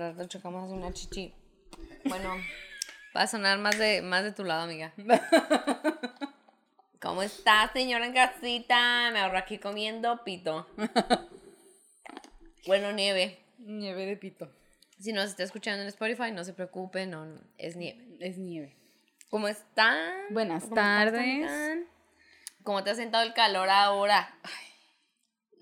de rato chocamos una chichi. Bueno, va a sonar más de, más de tu lado, amiga. ¿Cómo estás, señora en casita? Me ahorro aquí comiendo pito. Bueno, nieve. Nieve de pito. Si nos está escuchando en Spotify, no se preocupe, no, no, es nieve. Es nieve. ¿Cómo están? Buenas ¿Cómo estás, tardes. ¿Cómo te ha sentado el calor ahora?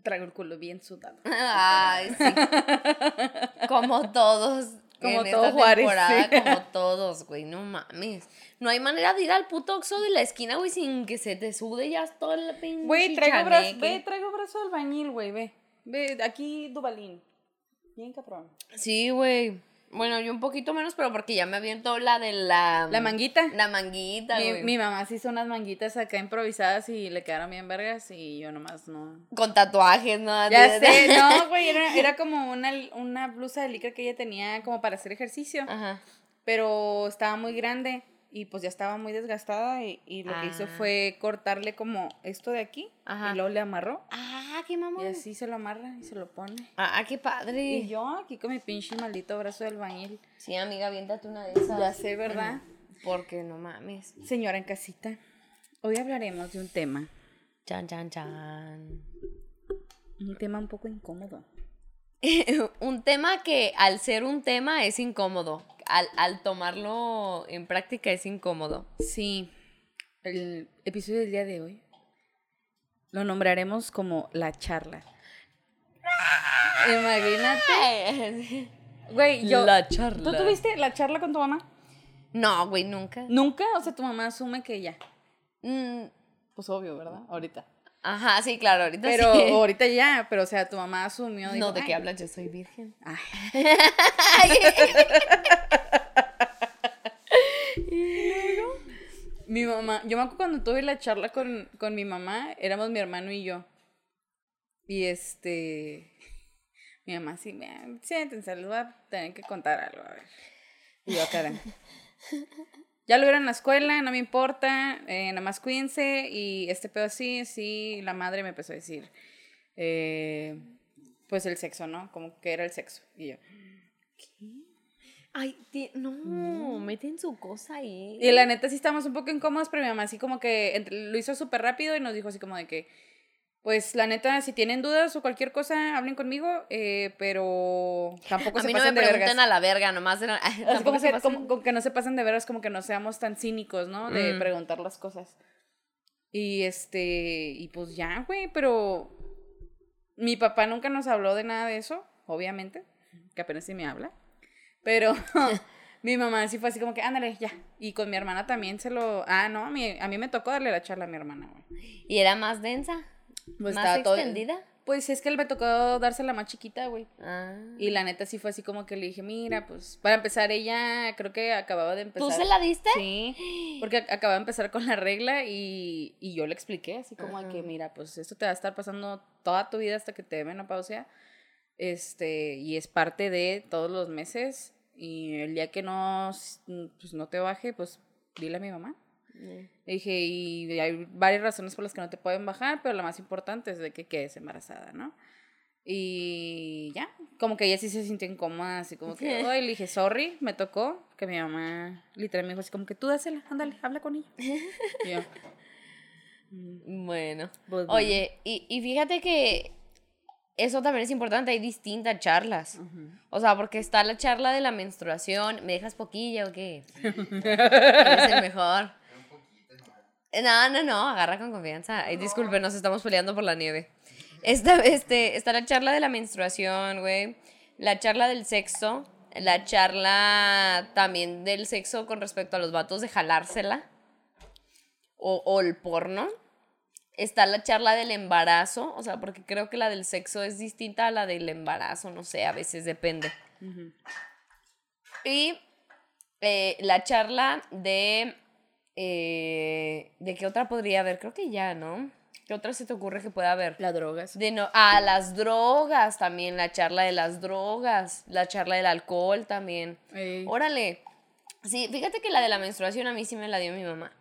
Traigo el culo bien sudado. Ay, sí. Como todos. Como en todo esta Juárez, sí. Como todos, güey, no mames. No hay manera de ir al puto Oxxo de la esquina, güey, sin que se te sude ya todo el pinche Güey, traigo brazo, ve, traigo brazo de albañil, güey, ve. Ve, aquí Dubalín. Bien cabrón. Sí, güey. Bueno, yo un poquito menos, pero porque ya me aviento la de la... La manguita. La manguita, Mi, güey. mi mamá se hizo unas manguitas acá improvisadas y le quedaron bien vergas y yo nomás no. Con tatuajes, ¿no? Ya sé, no, güey, era, era como una, una blusa de licra que ella tenía como para hacer ejercicio, Ajá. pero estaba muy grande y pues ya estaba muy desgastada y, y lo que hizo Ah. fue cortarle como esto de aquí Ajá. y luego le amarró Ah, qué y mamón. así se lo amarra y se lo pone. Ah, qué padre. Y yo aquí con mi pinche maldito brazo de albañil. Sí, amiga, aviéntate una de esas. Ya sé, ¿verdad? Porque no mames. Señora en casita, hoy hablaremos de un tema, Chan, chan, chan. un tema un poco incómodo. un tema que al ser un tema es incómodo. Al, al tomarlo en práctica es incómodo. Sí, el episodio del día de hoy lo nombraremos como la charla. Imagínate. Güey, yo. La charla. ¿Tú tuviste la charla con tu mamá? No, güey, nunca. Nunca, o sea, tu mamá asume que ya. Mm, Pues obvio, ¿verdad? Ahorita. Ajá, sí, claro, ahorita Pero sí. ahorita ya, pero o sea, tu mamá asumió. dijo, No, ¿de qué "Ay, hablas? Yo soy virgen. ay". Mi mamá, yo me acuerdo cuando tuve la charla con, con mi mamá, éramos mi hermano y yo. Y este, mi mamá sí, "Vean, siéntense, les voy a tener que contar algo, a ver. Y yo, cara. Ya lo vieron en la escuela, no me importa, eh, nada más cuídense. Y este pedo así, sí, la madre me empezó a decir, eh, pues el sexo, ¿no? Como que era el sexo. Y yo, Ay, ti- no, meten su cosa ahí. Y la neta sí estábamos un poco incómodos, pero mi mamá así como que entre- lo hizo súper rápido y nos dijo así como de que, pues la neta, si tienen dudas o cualquier cosa, hablen conmigo, eh, pero tampoco a se mí no me pasen de pregunten vergas. a la verga, nomás tampoco como que, pasen- como- como que no se pasen de veras, como que no seamos tan cínicos, ¿no? De Mm. preguntar las cosas. Y este, y pues ya, güey, pero mi papá nunca nos habló de nada de eso, obviamente, que apenas sí me habla. Pero mi mamá sí fue así como que, ándale, ya. Y con mi hermana también se lo. Ah, no, a mí, a mí me tocó darle la charla a mi hermana, güey. ¿Y era más densa? Pues ¿Más estaba todo- extendida? Pues es que él me tocó dársela más chiquita, güey. Ah. Y la neta sí fue así como que le dije, mira, pues para empezar, ella creo que acababa de empezar. ¿Tú se la diste? Sí, porque ac- acababa de empezar con la regla y, y yo le expliqué así como que, mira, pues esto te va a estar pasando toda tu vida hasta que te dé menopausia. Este, y es parte de todos los meses. Y el día que no, pues, no te baje, pues dile a mi mamá. Le dije, y hay varias razones por las que no te pueden bajar, pero la más importante es de que quedes embarazada, ¿no? Y ya, como que ella sí se sintió incómoda, así como que, ay, le dije, sorry, me tocó, que mi mamá literal me dijo así como que tú dásela, ándale, habla con ella. Y yo, "Mm, Bueno. pues, bueno". Oye, y, y fíjate que eso también es importante, hay distintas charlas. O sea, porque está la charla de la menstruación. ¿Me dejas poquilla o qué? Eres el mejor. No, no, no, agarra con confianza. Ay, disculpe, nos estamos peleando por la nieve. Esta, este, está la charla de la menstruación, güey. La charla del sexo. La charla también del sexo con respecto a los vatos de jalársela. O, o el porno. Está la charla del embarazo. O sea, porque creo que la del sexo es distinta a la del embarazo. No sé, a veces depende. Y eh, la charla de... eh, ¿De qué otra podría haber? Creo que ya, ¿no? ¿Qué otra se te ocurre que pueda haber? La drogas. De no, a las drogas también, la charla de las drogas, la charla del alcohol también. Ey. Órale. Sí, fíjate que la de la menstruación a mí sí me la dio mi mamá.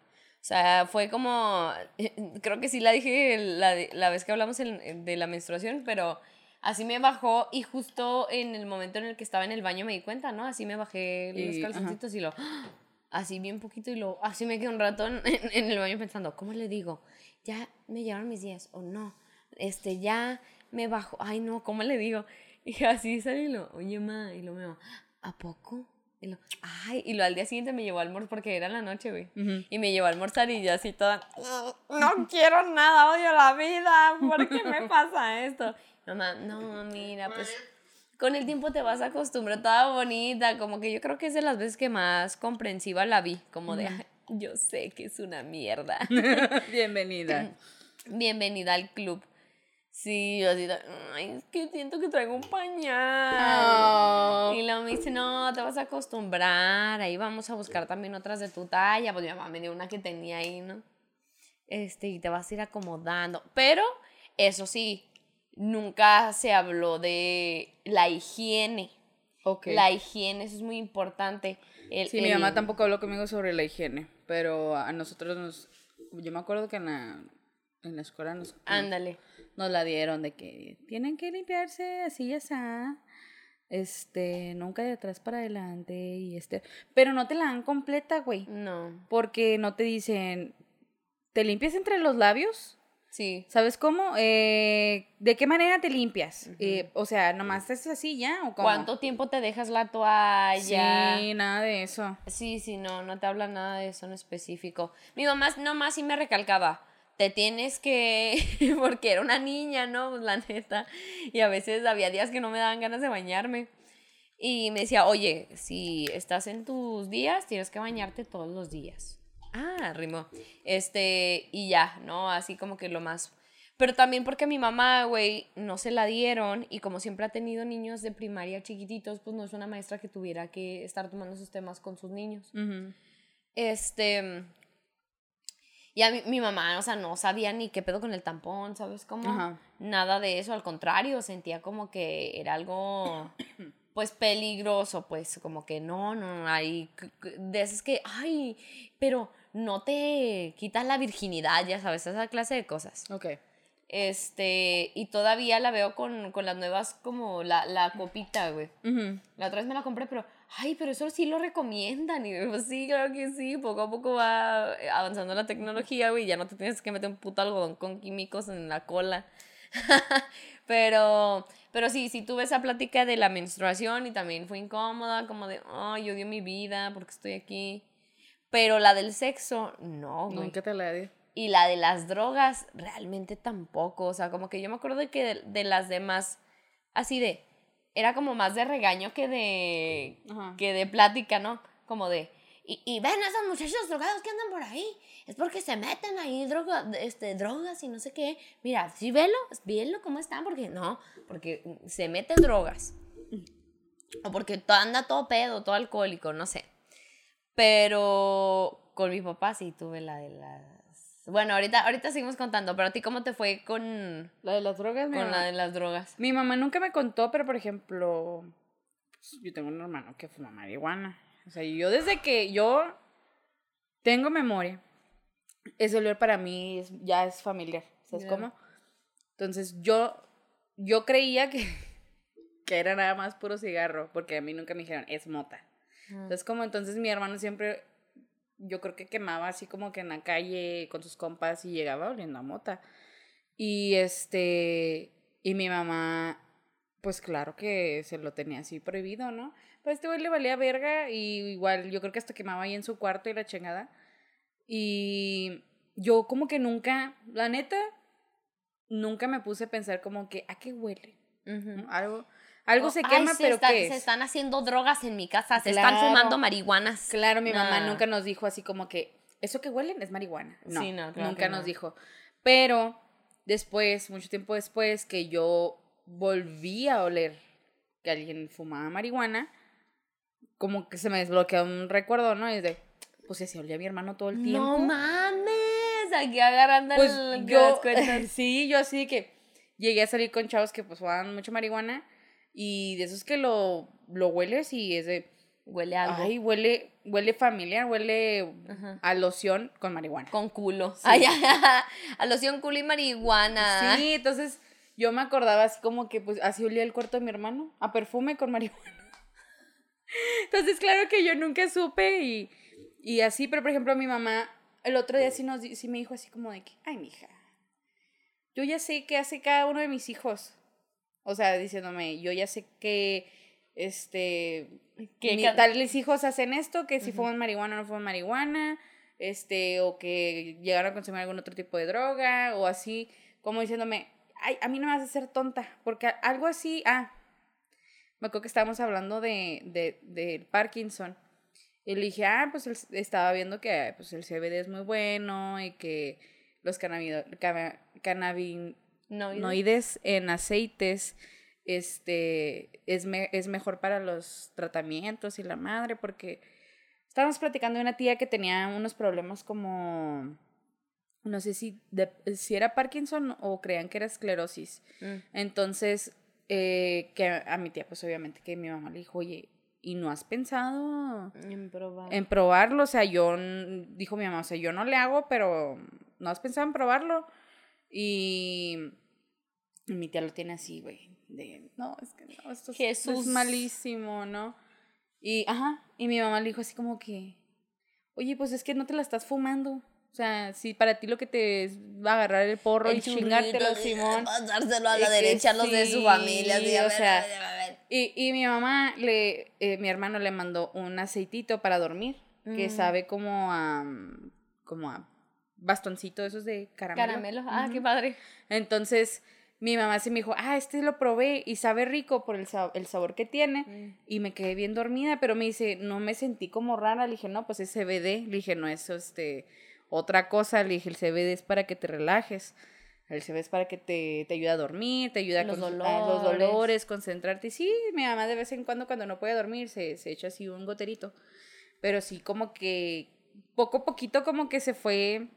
O sea, fue como, creo que sí la dije la, la vez que hablamos en- de la menstruación, pero Así me bajó y justo en el momento en el que estaba en el baño me di cuenta, ¿no? Así me bajé los Y- calzoncitos y lo... Así bien poquito y lo... Así me quedé un rato en, en el baño pensando, ¿cómo le digo? ¿Ya me llegaron mis días o no? Este, ya me bajo. Ay, no, ¿cómo le digo? Y así salí y lo, oye, ma, y lo me ¿a poco? Y lo, ay, y lo al día siguiente me llevó a almorzar porque era la noche, güey. Y me llevó a almorzar y yo así toda, no quiero nada, odio la vida, ¿por qué me pasa esto? Mamá, no, mira, pues con el tiempo te vas a acostumbrar, toda bonita, como que yo creo que es de las veces que más comprensiva la vi, como de, "Ay, yo sé que es una mierda. Bienvenida. Bienvenida al club. Sí, yo así, ay, es que siento que traigo un pañal. Oh. Y luego me dice, no, te vas a acostumbrar, ahí vamos a buscar también otras de tu talla. Pues mi mamá me dio una que tenía ahí, ¿no? Este, y te vas a ir acomodando. Pero, eso sí, nunca se habló de la higiene. La higiene, eso es muy importante. El- Sí, mi mamá tampoco habló conmigo sobre la higiene, pero a nosotros nos... Yo me acuerdo que en la, en la escuela nos, Ándale. nos la dieron de que tienen que limpiarse así y así, este, nunca de atrás para adelante y este... Pero no te la dan completa, güey, No. porque no te dicen, ¿te limpias entre los labios? Sí. ¿Sabes cómo? Eh, ¿De qué manera te limpias? Eh, o sea, nomás es así ya o cómo? ¿Cuánto tiempo te dejas la toalla? Sí, nada de eso. Sí, sí, no, no te habla nada de eso en específico. Mi mamá nomás sí me recalcaba, te tienes que, porque era una niña, ¿no? Pues la neta. Y a veces había días que no me daban ganas de bañarme. Y me decía, oye, si estás en tus días, tienes que bañarte todos los días. Ah, rimó. Este, y ya, ¿no? Así como que lo más... Pero también porque a mi mamá, güey, no se la dieron y como siempre ha tenido niños de primaria chiquititos, pues no es una maestra que tuviera que estar tomando esos temas con sus niños. Este. Y a mi, mi mamá, o sea, no sabía ni qué pedo con el tampón, ¿sabes cómo? Nada de eso, al contrario, sentía como que era algo, pues, peligroso, pues, como que no, no, hay de esas que, ay, pero no te quitas la virginidad, ya sabes, esa clase de cosas. Ok. Este, y todavía la veo con, con las nuevas, como la, la copita, güey. La otra vez me la compré, pero, ay, pero eso sí lo recomiendan. Y yo, pues sí, claro que sí. Poco a poco va avanzando la tecnología, güey. Ya no te tienes que meter un puto algodón con químicos en la cola. pero, pero sí, sí tuve esa plática de la menstruación y también fue incómoda, como de, ay, odio mi vida porque estoy aquí. Pero la del sexo, no, güey. Nunca te la di. Y la de las drogas, realmente tampoco. O sea, como que yo me acuerdo de que de, de las demás, así de, era como más de regaño que de, Ajá. que de plática, ¿no? Como de, y, y ven a esos muchachos drogados que andan por ahí. Es porque se meten ahí droga, este, drogas y no sé qué. Mira, sí, velo, velo cómo están, porque no, porque se meten drogas. O porque anda todo pedo, todo alcohólico, no sé. Pero con mi papá sí tuve la de las... Bueno, ahorita, ahorita seguimos contando, pero a ti cómo te fue con, La de las drogas, mi con la de las drogas. Mi mamá nunca me contó, pero por ejemplo, pues, yo tengo un hermano que fuma marihuana. O sea, yo desde que yo tengo memoria, ese olor para mí es- ya es familiar. ¿Sabes Ya. cómo? Entonces yo, yo creía que, que era nada más puro cigarro, porque a mí nunca me dijeron, es mota. Entonces, como entonces mi hermano siempre, yo creo que quemaba así como que en la calle con sus compas y llegaba oliendo a mota. Y este, y mi mamá, pues claro que se lo tenía así prohibido, ¿no? Pues este güey le valía verga y igual yo creo que hasta quemaba ahí en su cuarto y la chingada. Y yo como que nunca, la neta, nunca me puse a pensar como que, ¿a qué huele? Algo, algo se Ay, quema, se pero está- ¿qué Se es? están haciendo drogas en mi casa, se están fumando marihuanas. Claro, mi mamá nunca nos dijo así como que, eso que huelen es marihuana. No, Sí, no, claro nunca nos no. dijo. Pero después, mucho tiempo después, que yo volví a oler que alguien fumaba marihuana, como que se me desbloqueó un recuerdo, ¿no? Y de, pues así olía mi hermano todo el tiempo. No mames, aquí agarrando pues el, yo, las cuentas. sí, yo así que llegué a salir con chavos que pues fumaban mucho marihuana y de esos que lo, lo hueles y es de, Huele a algo. ay, huele, huele familiar, huele Ajá. a loción con marihuana. Con culo. Sí. Ay, a loción culo y marihuana. Sí, entonces yo me acordaba así como que, pues, así olía el cuarto de mi hermano, a perfume con marihuana. Entonces, claro que yo nunca supe y, y así, pero por ejemplo, mi mamá, el otro día sí, nos, sí me dijo así como de que, ay, mija, yo ya sé qué hace cada uno de mis hijos. O sea, diciéndome, yo ya sé que, este, que tales hijos hacen esto, que si fuman marihuana o no fuman marihuana, este, o que llegaron a consumir algún otro tipo de droga, o así, como diciéndome, ay, a mí no me vas a hacer tonta, porque algo así, ah, me acuerdo que estábamos hablando de, de, de Parkinson. Y le dije, ah, pues estaba viendo que pues, el CBD es muy bueno y que los cannabinoides en aceites este, es, es mejor para los tratamientos y la madre, porque estábamos platicando de una tía que tenía unos problemas como, no sé si, si era Parkinson o creían que era esclerosis. Mm. Entonces, eh, que a mi tía, pues obviamente que mi mamá le dijo, oye, ¿y no has pensado en, en probarlo? O sea, yo, dijo mi mamá, o sea, yo no le hago, pero ¿no has pensado en probarlo? Y mi tía lo tiene así, güey, de, no, es que no, esto es malísimo, ¿no? Y, ajá, y mi mamá le dijo así como que, oye, pues es que no te la estás fumando. O sea, si para ti lo que te va a agarrar el porro y chingártelo, Simón. Pasárselo a la derecha a los de su familia. o sea, Y, y mi mamá, le, eh, mi hermano le mandó un aceitito para dormir, que mm. sabe como a, como a bastoncito esos de caramelo. Caramelo, ah, qué padre. Entonces, mi mamá se me dijo, ah, este lo probé y sabe rico por el, el sabor que tiene. Mm. Y me quedé bien dormida, pero me dice, no me sentí como rara. Le dije, no, pues es CBD. Le dije, no, eso este, otra cosa. Le dije, el CBD es para que te relajes. El CBD es para que te, te ayude a dormir, te ayuda a los, dolores. los dolores, concentrarte. Y sí, mi mamá de vez en cuando, cuando no puede dormir, se, se echa así un goterito. Pero sí, como que poco a poquito, como que se fue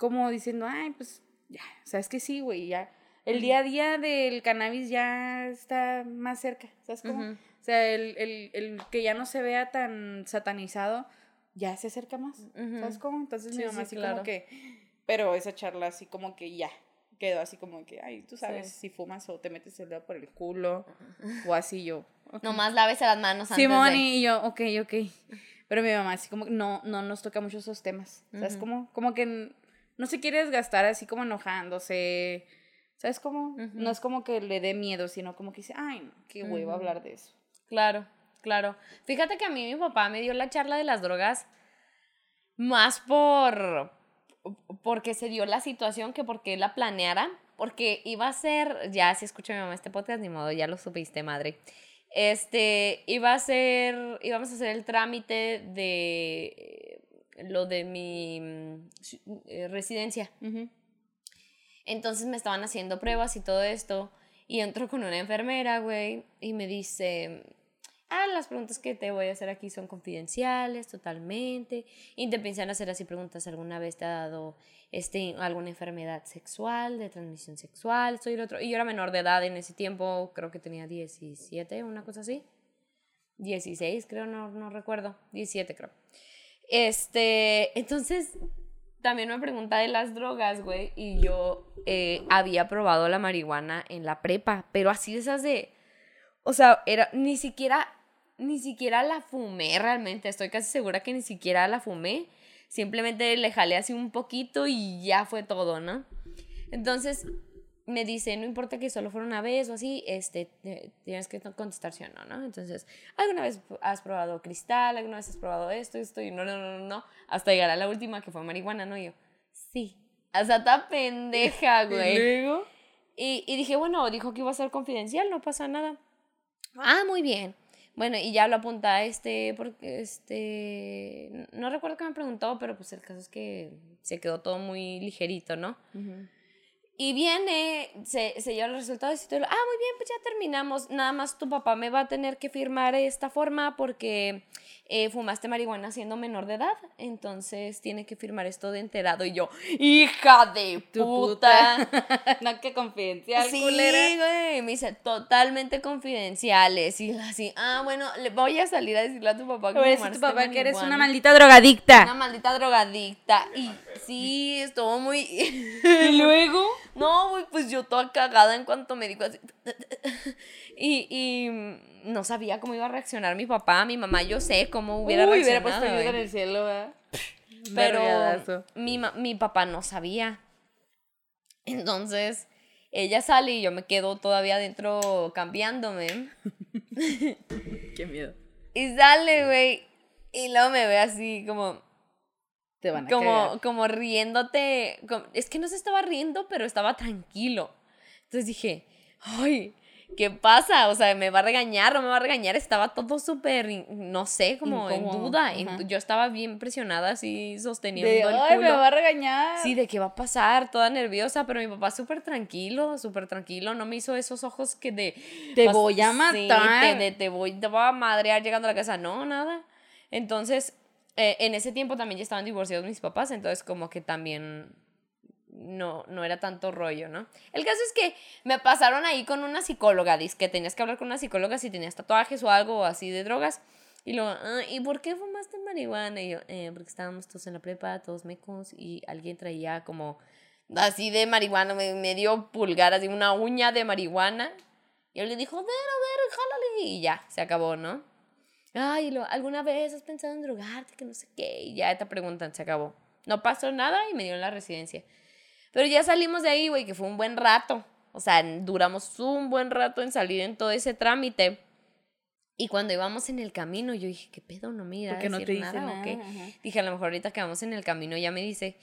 como diciendo, ay, pues ya, sabes que sí, güey, ya. El día a día del cannabis ya está más cerca, ¿sabes cómo? O sea, el, el, el, que ya no se vea tan satanizado, ya se acerca más, ¿sabes cómo? Entonces mi mamá así como que, pero esa charla así como que ya, quedó así como que, ay, tú sabes si fumas o te metes el dedo por el culo o así yo. Nomás lávese las manos antes Simón y yo, ok, ok. Pero mi mamá así como no, no nos toca mucho esos temas, ¿sabes cómo? Como que no se quiere desgastar así como enojándose. ¿Sabes cómo? No es como que le dé miedo, sino como que dice, ay, qué huevo hablar de eso. Claro, claro. Fíjate que a mí mi papá me dio la charla de las drogas más por porque se dio la situación que porque la planeara, porque iba a ser, ya si escucha mi mamá este podcast, ni modo, ya lo supiste, madre. Este, iba a ser, íbamos a hacer el trámite de lo de mi mm, eh, residencia. Entonces me estaban haciendo pruebas y todo esto. Y entro con una enfermera, güey, y me dice, ah, las preguntas que te voy a hacer aquí son confidenciales totalmente. Y te piensan hacer así preguntas, ¿alguna vez te ha dado este, alguna enfermedad sexual, de transmisión sexual? Soy el otro. Y yo era menor de edad en ese tiempo, creo que tenía 17, una cosa así. 16, creo, no, no recuerdo. 17, creo. Este, entonces, también me pregunta de las drogas, güey, y yo eh, había probado la marihuana en la prepa, pero así esas de, o sea, era, ni siquiera, ni siquiera la fumé realmente, estoy casi segura que ni siquiera la fumé, simplemente le jalé así un poquito y ya fue todo, ¿no? Entonces, me dice, no importa que solo fuera una vez o así, este, tienes que contestar sí o no, ¿no? Entonces, ¿alguna vez has probado cristal? ¿Alguna vez has probado esto, esto? Y no, no, no, no, hasta llegar a la última que fue marihuana, ¿no? Y yo, sí. O sea, está pendeja, güey. ¿Y luego? Y, y dije, bueno, dijo que iba a ser confidencial, no pasa nada. Ah, muy bien. Bueno, y ya lo apunta este, porque este, no recuerdo qué me preguntó, pero pues el caso es que se quedó todo muy ligerito, ¿no? Y viene, se, se lleva los resultados y todo. Ah, muy bien, pues ya terminamos. Nada más tu papá me va a tener que firmar esta forma porque eh, fumaste marihuana siendo menor de edad. Entonces tiene que firmar esto de enterado. Y yo, hija de puta. no, que confidencial, sí, güey. Me dice, totalmente confidenciales. Y así, ah, bueno, le voy a salir a decirle a tu papá que tu papá que eres una maldita drogadicta. Una maldita drogadicta. Y Sí, estuvo muy... Y luego. No, güey, pues yo toda cagada en cuanto me dijo así. Y, y no sabía cómo iba a reaccionar mi papá, mi mamá, yo sé cómo hubiera Uy, reaccionado. hubiera puesto ayuda en el cielo, ¿verdad? Pero mi, mi papá no sabía. Entonces, ella sale y yo me quedo todavía adentro cambiándome. Qué miedo. Y sale, güey. Y luego me ve así como, Te van a como, cagar. como riéndote. como- es que no se estaba riendo, pero estaba tranquilo. Entonces dije, ay, ¿qué pasa? O sea, ¿me va a regañar o me va a regañar? Estaba todo súper, no sé, como en duda. Ajá. yo estaba bien presionada, así, sosteniendo De, el ay, me culo. va a regañar. Sí, de qué va a pasar, toda nerviosa, pero mi papá súper tranquilo, súper tranquilo, no me hizo esos ojos que de... Te vas- voy a sí, matar. te, de- te voy, te voy a madrear llegando a la casa, no, nada. Entonces, eh, en ese tiempo también ya estaban divorciados mis papás, entonces como que también no, no era tanto rollo, ¿no? El caso es que me pasaron ahí con una psicóloga, dice que tenías que hablar con una psicóloga si tenías tatuajes o algo así de drogas. Y luego, "Ah, ¿y por qué fumaste marihuana? Y yo, "Eh, porque estábamos todos en la prepa, todos mecos, y alguien traía como así de marihuana, me, me dio pulgar, así una uña de marihuana. Y él le dijo, ver, a ver, jálale. Y ya, se acabó, ¿no? Ay, lo, ¿alguna vez has pensado en drogarte? Que no sé qué. Y ya te preguntan, se acabó. No pasó nada y me dio en la residencia. Pero ya salimos de ahí, güey, que fue un buen rato. O sea, duramos un buen rato en salir en todo ese trámite. Y cuando íbamos en el camino, yo dije, ¿qué pedo? ¿No me irá a Porque no decir te dice nada, nada. o qué? Dije, a lo mejor ahorita que vamos en el camino ya me dice.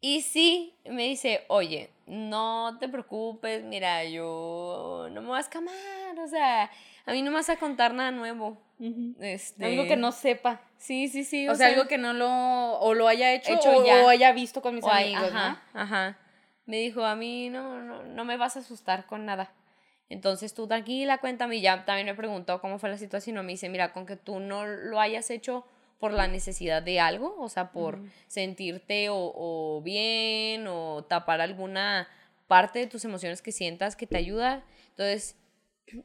Y sí, me dice, oye, no te preocupes, mira, yo no me voy a escamar, o sea, a mí no me vas a contar nada nuevo. Ujú. Este, Algo que no sepa. Sí, sí, sí. O, sea, algo que no lo. O lo haya hecho, Hecho o, ya. o haya visto con mis o amigos, ajá, ajá. Me dijo, a mí no, no, no me vas a asustar con nada. Entonces tú tranquila, cuéntame. Y ya también me preguntó cómo fue la situación. Y me dice, mira, con que tú no lo hayas hecho por la necesidad de algo, o sea, por sentirte o, o bien o tapar alguna parte de tus emociones que sientas que te ayuda. Entonces,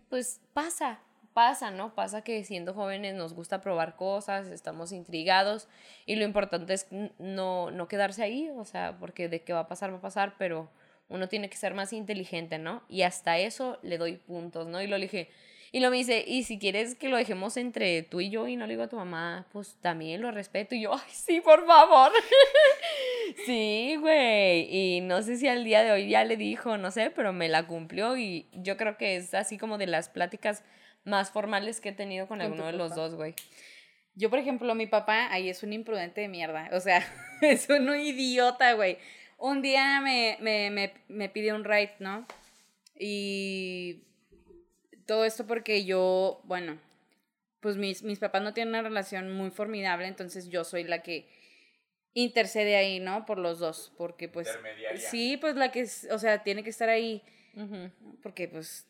pues pasa, pasa, ¿no? Pasa que siendo jóvenes nos gusta probar cosas, estamos intrigados y lo importante es no, no quedarse ahí, o sea, porque de qué va a pasar, va a pasar, pero uno tiene que ser más inteligente, ¿no? Y hasta eso le doy puntos, ¿no? Y lo dije, y lo me dice, y si quieres que lo dejemos entre tú y yo y no le digo a tu mamá, pues también lo respeto. Y yo, ay, sí, por favor. sí. Y no sé si al día de hoy ya le dijo, no sé, pero me la cumplió y yo creo que es así como de las pláticas más formales que he tenido con, alguno de los dos, güey. Yo, por ejemplo, mi papá, ahí es un imprudente de mierda. O sea, es un idiota, güey. Un día me, me, me, me pidió un ride, ¿no? Y todo esto porque yo, bueno, pues mis, mis papás no tienen una relación muy formidable, entonces yo soy la que intercede ahí, ¿no? Por los dos, porque pues... Intermediaria. Sí, pues la que, es- o sea, tiene que estar ahí, porque pues...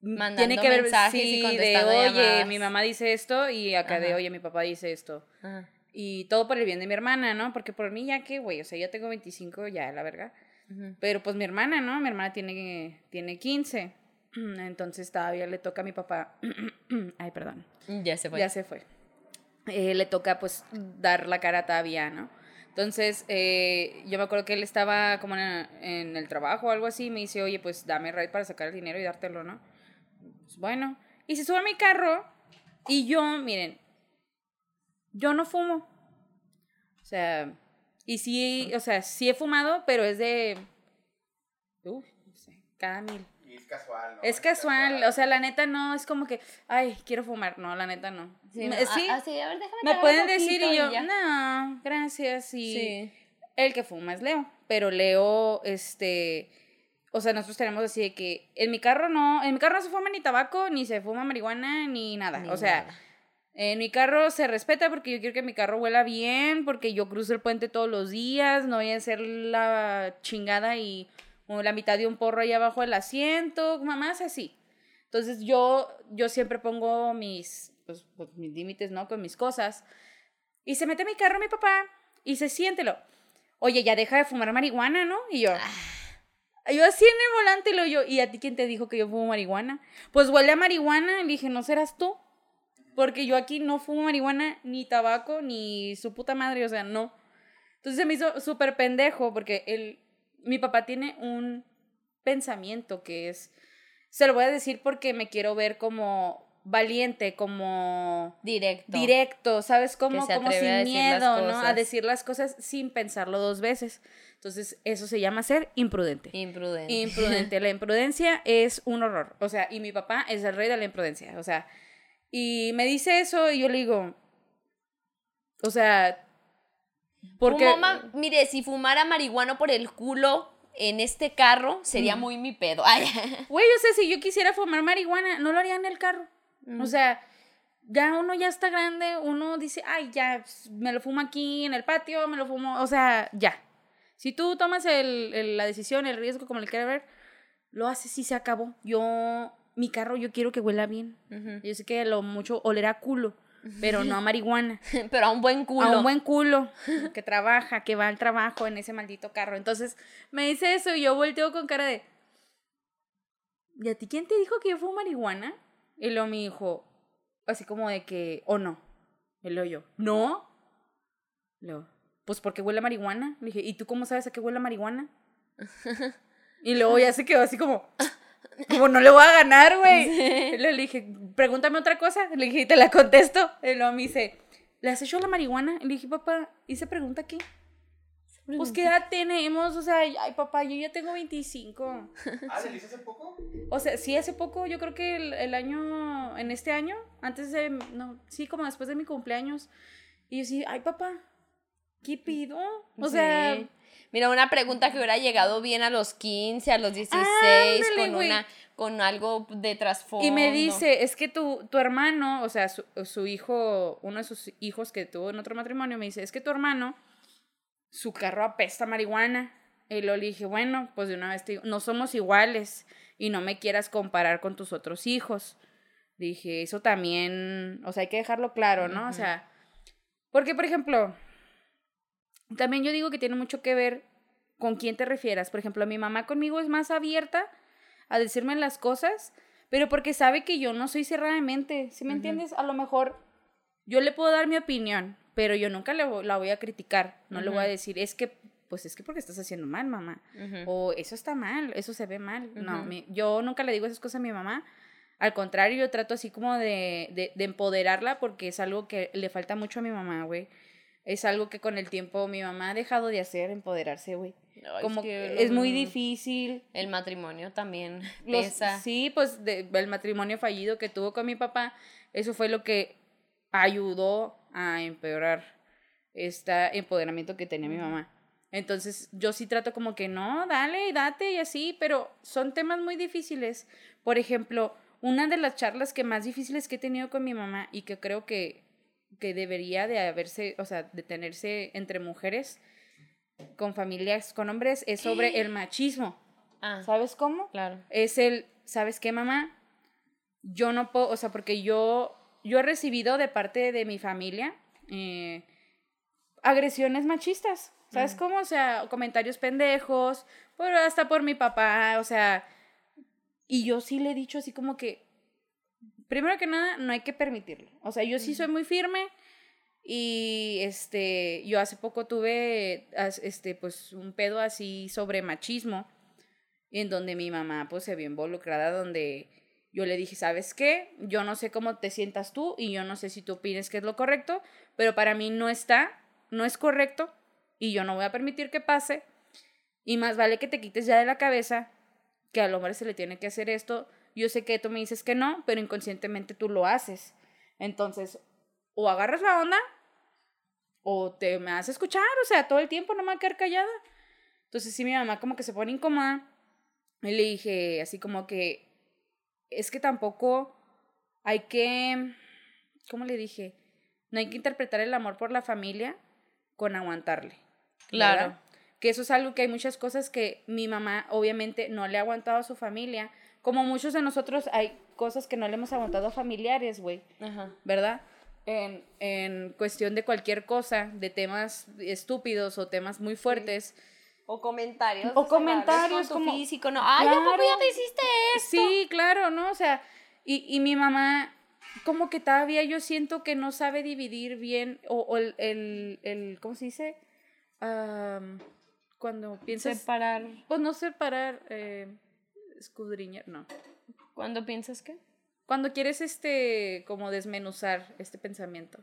Mandando tiene que ver, mensajes y sí, de, oye, llamadas". mi mamá dice esto y acá de, Ajá. oye, mi papá dice esto. Ajá. Y todo por el bien de mi hermana, ¿no? Porque por mí ya que, güey, o sea, ya tengo 25, ya, la verga. Pero pues mi hermana, ¿no? Mi hermana tiene, tiene 15. Entonces todavía le toca a mi papá. Ay, perdón. Ya se fue. Ya se fue. Eh, le toca pues dar la cara todavía, ¿no? Entonces, eh, yo me acuerdo que él estaba como en, el trabajo o algo así y me dice, oye, pues dame ride para sacar el dinero y dártelo, ¿no? Pues bueno. Y se sube a mi carro y yo, miren, yo no fumo. O sea, y sí, o sea, sí he fumado, pero es de, uy, no sé, cada mil. Y es casual, ¿no? Es casual, o sea, la neta no es como que, ay, quiero fumar, no, la neta no. Sí, Me- no, sí, sí, a ver, déjame me tragar pueden decir y yo, no, gracias, y Sí. el que fuma es Leo, pero Leo, este, o sea, nosotros tenemos así de que en mi carro no, en mi carro no se fuma ni tabaco, ni se fuma marihuana, ni nada, Ni o sea, nada. en mi carro se respeta porque yo quiero que mi carro huela bien, porque yo cruzo el puente todos los días, no voy a hacer la chingada y o la mitad de un porro ahí abajo del asiento, mamás así. Entonces yo, yo siempre pongo mis, pues, pues, mis límites, ¿no? Con mis cosas. Y se mete a mi carro mi papá y se siéntelo. Oye, ya deja de fumar marihuana, ¿no? Y yo, yo así en el volante lo yo, ¿y a ti quién te dijo que yo fumo marihuana? Pues huele a marihuana. Le dije, ¿no serás tú? Porque yo aquí no fumo marihuana, ni tabaco, ni su puta madre, o sea, no. Entonces se me hizo súper pendejo porque el, mi papá tiene un pensamiento que es, se lo voy a decir porque me quiero ver como valiente, como Directo. directo, ¿sabes? Como, como sin miedo, ¿no? A decir las cosas sin pensarlo dos veces. Entonces, eso se llama ser imprudente. Imprudente. Imprudente. La imprudencia es un horror. O sea, y mi papá es el rey de la imprudencia. O sea, y me dice eso y yo le digo, o sea, porque... Mire, si fumara marihuana por el culo en este carro, sería Mm. muy mi pedo. Güey, o sea, si yo quisiera fumar marihuana, no lo haría en el carro. Mm. O sea, ya uno ya está grande, uno dice, ay, ya, me lo fumo aquí en el patio, me lo fumo, o sea, ya. Si tú tomas el, el- la decisión, el riesgo, como le quieras ver, lo haces y se acabó. Yo, mi carro, yo quiero que huela bien. Yo sé que lo mucho olerá culo, pero no a marihuana. Pero a un buen culo. A un buen culo que trabaja, que va al trabajo en ese maldito carro. Entonces me dice eso y yo volteo con cara de. ¿Y a ti quién te dijo que yo fumo marihuana? Y luego me dijo, así como de que, o no. Y luego yo, ¿no? Luego, pues porque huele a marihuana. Le dije, ¿y tú cómo sabes a qué huele a marihuana? Y luego ya se quedó así como, como no le voy a ganar, güey. Y luego le dije, pregúntame otra cosa. Le dije, y te la contesto. Y luego me dice, ¿le has hecho la marihuana? Y le dije, papá, ¿y se pregunta qué? Pues qué edad tenemos, o sea, ay papá, yo ya tengo 25. Ah, ¿se le hizo hace poco? O sea, sí, hace poco, yo creo que el, el año, en este año, antes de, no, sí, como después de mi cumpleaños. Y yo sí, ay papá, ¿qué pido? O sea, Sí. Mira, una pregunta que hubiera llegado bien a los 15, a los 16, Ándale, con, güey. una, con algo de trasfondo. y me dice, es que tu, tu hermano, o sea, su, su hijo, uno de sus hijos que tuvo en otro matrimonio, me dice, es que tu hermano, su carro apesta a marihuana. Y lo le dije, bueno, pues de una vez te digo, no somos iguales y no me quieras comparar con tus otros hijos. Dije, eso también, o sea, hay que dejarlo claro, ¿no? O sea, porque, por ejemplo, también yo digo que tiene mucho que ver con quién te refieras. Por ejemplo, mi mamá conmigo es más abierta a decirme las cosas, pero porque sabe que yo no soy cerrada de mente, ¿sí me entiendes? A lo mejor yo le puedo dar mi opinión, pero yo nunca le la voy a criticar, no le voy a decir, es que, pues es que porque estás haciendo mal, mamá, Ujú. o eso está mal, eso se ve mal. No, mi- yo nunca le digo esas cosas a mi mamá. Al contrario, yo trato así como de, de, de empoderarla porque es algo que le falta mucho a mi mamá, güey. Es algo que con el tiempo mi mamá ha dejado de hacer, empoderarse, güey. Ay, Como que que es muy difícil. El matrimonio también Los- pesa. sí, pues de- el matrimonio fallido que tuvo con mi papá, eso fue lo que ayudó a empeorar este empoderamiento que tenía mi mamá. Entonces, yo sí trato como que no, dale, date y así, pero son temas muy difíciles. Por ejemplo, una de las charlas que más difíciles que he tenido con mi mamá y que creo que, que debería de haberse, o sea, de tenerse entre mujeres con familias, con hombres, es sobre el machismo. Ah, ¿Sabes cómo? claro. es el, ¿sabes qué, mamá? Yo no puedo, o sea, porque yo, yo he recibido de parte de mi familia eh, agresiones machistas, ¿sabes Mm. cómo? O sea, comentarios pendejos, pero hasta por mi papá, o sea, y yo sí le he dicho así como que, primero que nada, no hay que permitirlo. O sea, yo sí soy muy firme y este, yo hace poco tuve, este, pues, un pedo así sobre machismo en donde mi mamá pues se vio involucrada, donde yo le dije, ¿sabes qué? Yo no sé cómo te sientas tú y yo no sé si tú opines que es lo correcto, pero para mí no está, no es correcto y yo no voy a permitir que pase y más vale que te quites ya de la cabeza que al hombre se le tiene que hacer esto. Yo sé que tú me dices que no, pero inconscientemente tú lo haces. Entonces, o agarras la onda o te me vas a escuchar, o sea, todo el tiempo no me voy a quedar callada. Entonces sí, mi mamá como que se pone incómoda y le dije así como que es que tampoco hay que, ¿cómo le dije? No hay que interpretar el amor por la familia con aguantarle. Claro. ¿verdad? Que eso es algo que hay muchas cosas que mi mamá obviamente no le ha aguantado a su familia. Como muchos de nosotros hay cosas que no le hemos aguantado a familiares, güey. Ajá. ¿verdad? En, en cuestión de cualquier cosa, de temas estúpidos o temas muy fuertes. O comentarios. O comentarios con tu como- físico, no. Ay, ¿a poco Claro. ya te hiciste esto? Sí, claro, ¿no? O sea, y, y mi mamá, como que todavía yo siento que no sabe dividir bien, o, o el, el, el- ¿cómo se dice? Cuando piensas... Separar. Pues no separar, eh, escudriñar, no. ¿Cuándo piensas que? Cuando quieres, este, como desmenuzar este pensamiento.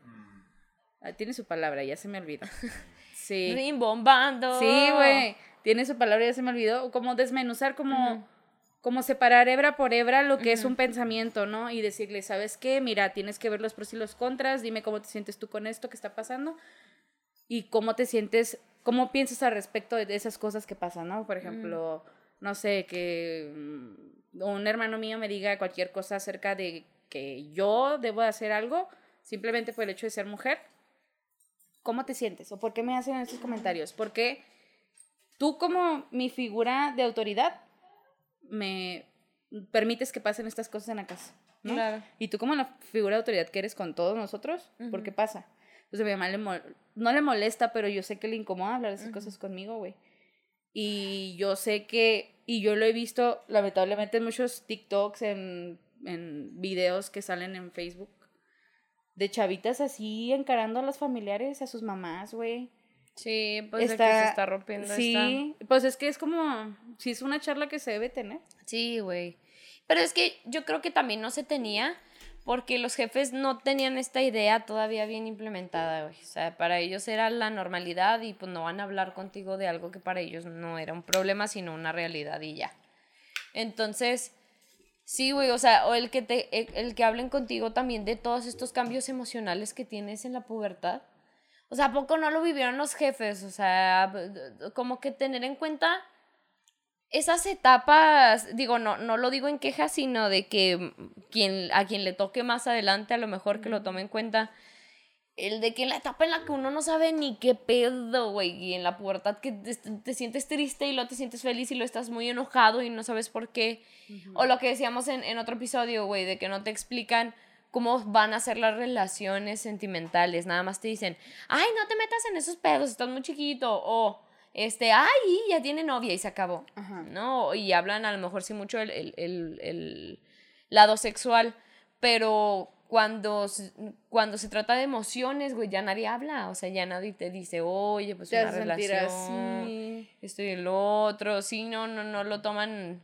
Ah, tiene su palabra, ya se me olvidó. Sí. Rimbombando. Sí, güey. Tiene su palabra, ya se me olvidó. Como desmenuzar, como, como separar hebra por hebra lo que es un pensamiento, ¿no? Y decirle, ¿sabes qué? Mira, tienes que ver los pros y los contras. Dime cómo te sientes tú con esto que está pasando. Y cómo te sientes, cómo piensas al respecto de esas cosas que pasan, ¿no? Por ejemplo, no sé, que mm, un hermano mío me diga cualquier cosa acerca de que yo debo de hacer algo simplemente por el hecho de ser mujer. ¿Cómo te sientes? ¿O por qué me hacen esos comentarios? Porque tú como mi figura de autoridad me permites que pasen estas cosas en la casa. ¿no? Claro. Y tú como la figura de autoridad que eres con todos nosotros, ¿por qué pasa? Entonces a mi mamá le no le molesta, pero yo sé que le incomoda hablar de esas cosas conmigo, güey. Y yo sé que, y yo lo he visto lamentablemente en muchos TikToks, en, en videos que salen en Facebook, de chavitas así encarando a los familiares, a sus mamás, güey. Sí, pues de que se está rompiendo Sí, pues es que es como, si es una charla que se debe tener. Sí, güey. Pero es que yo creo que también no se tenía porque los jefes no tenían esta idea todavía bien implementada, güey. O sea, para ellos era la normalidad y pues no van a hablar contigo de algo que para ellos no era un problema, sino una realidad y ya. Entonces, sí, güey, o sea, o el que te el, que hablen contigo también de todos estos cambios emocionales que tienes en la pubertad. O sea, ¿a poco no lo vivieron los jefes? O sea, como que tener en cuenta esas etapas, digo, no, no lo digo en queja, sino de que quien, a quien le toque más adelante, a lo mejor que lo tome en cuenta, el de que en la etapa en la que uno no sabe ni qué pedo, güey, y en la pubertad que te, te sientes triste y luego te sientes feliz y lo estás muy enojado y no sabes por qué, o lo que decíamos en, en otro episodio, güey, de que no te explican cómo van a ser las relaciones sentimentales, nada más te dicen, ay, no te metas en esos pedos, estás muy chiquito, o este, ay, ya tiene novia y se acabó, Ajá. ¿no? Y hablan a lo mejor sí mucho el, el, el, el lado sexual, pero cuando, se- cuando se trata de emociones, güey, ya nadie habla, o sea, ya nadie te dice, oye, pues Te una relación, así. esto y el otro, sí, no, no, no lo toman,